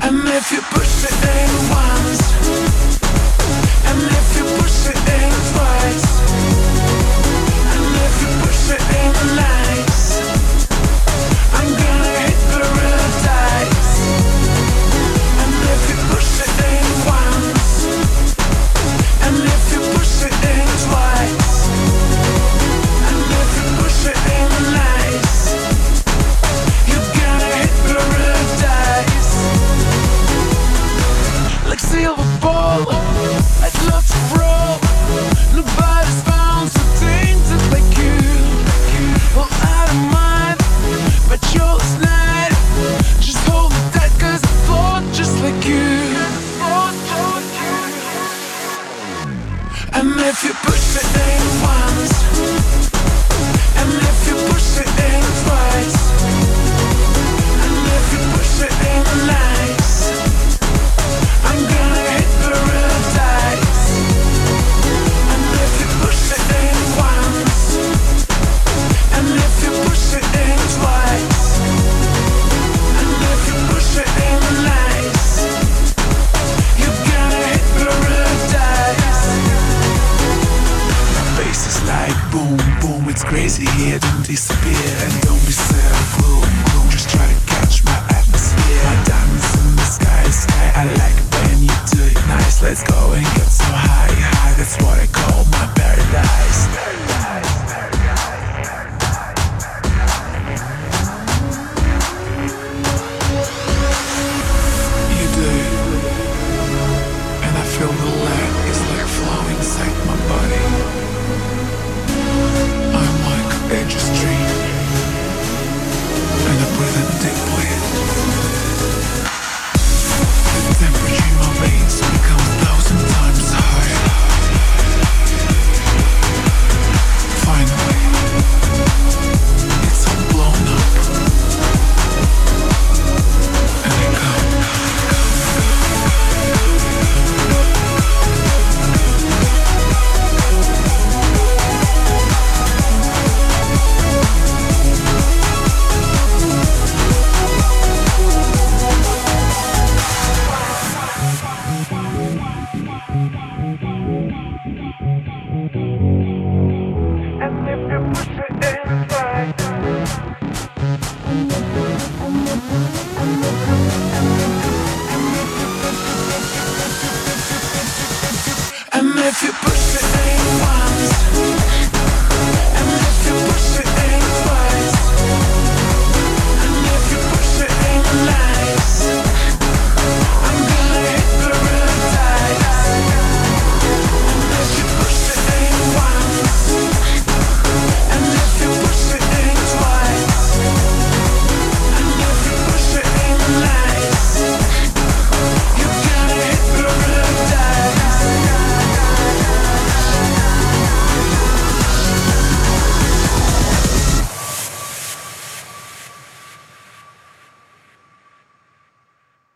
And if you push it in once, and if you push it in twice, ball. I'd love to roll. Nobody's found so tainted like you. Well, don't mind, but yours not. Just hold me tight, cause I float just like you. And if you push it in once, and if you push it in twice, boom, boom, it's crazy here, don't disappear, and don't be sad, gloom, gloom, just try to catch my if you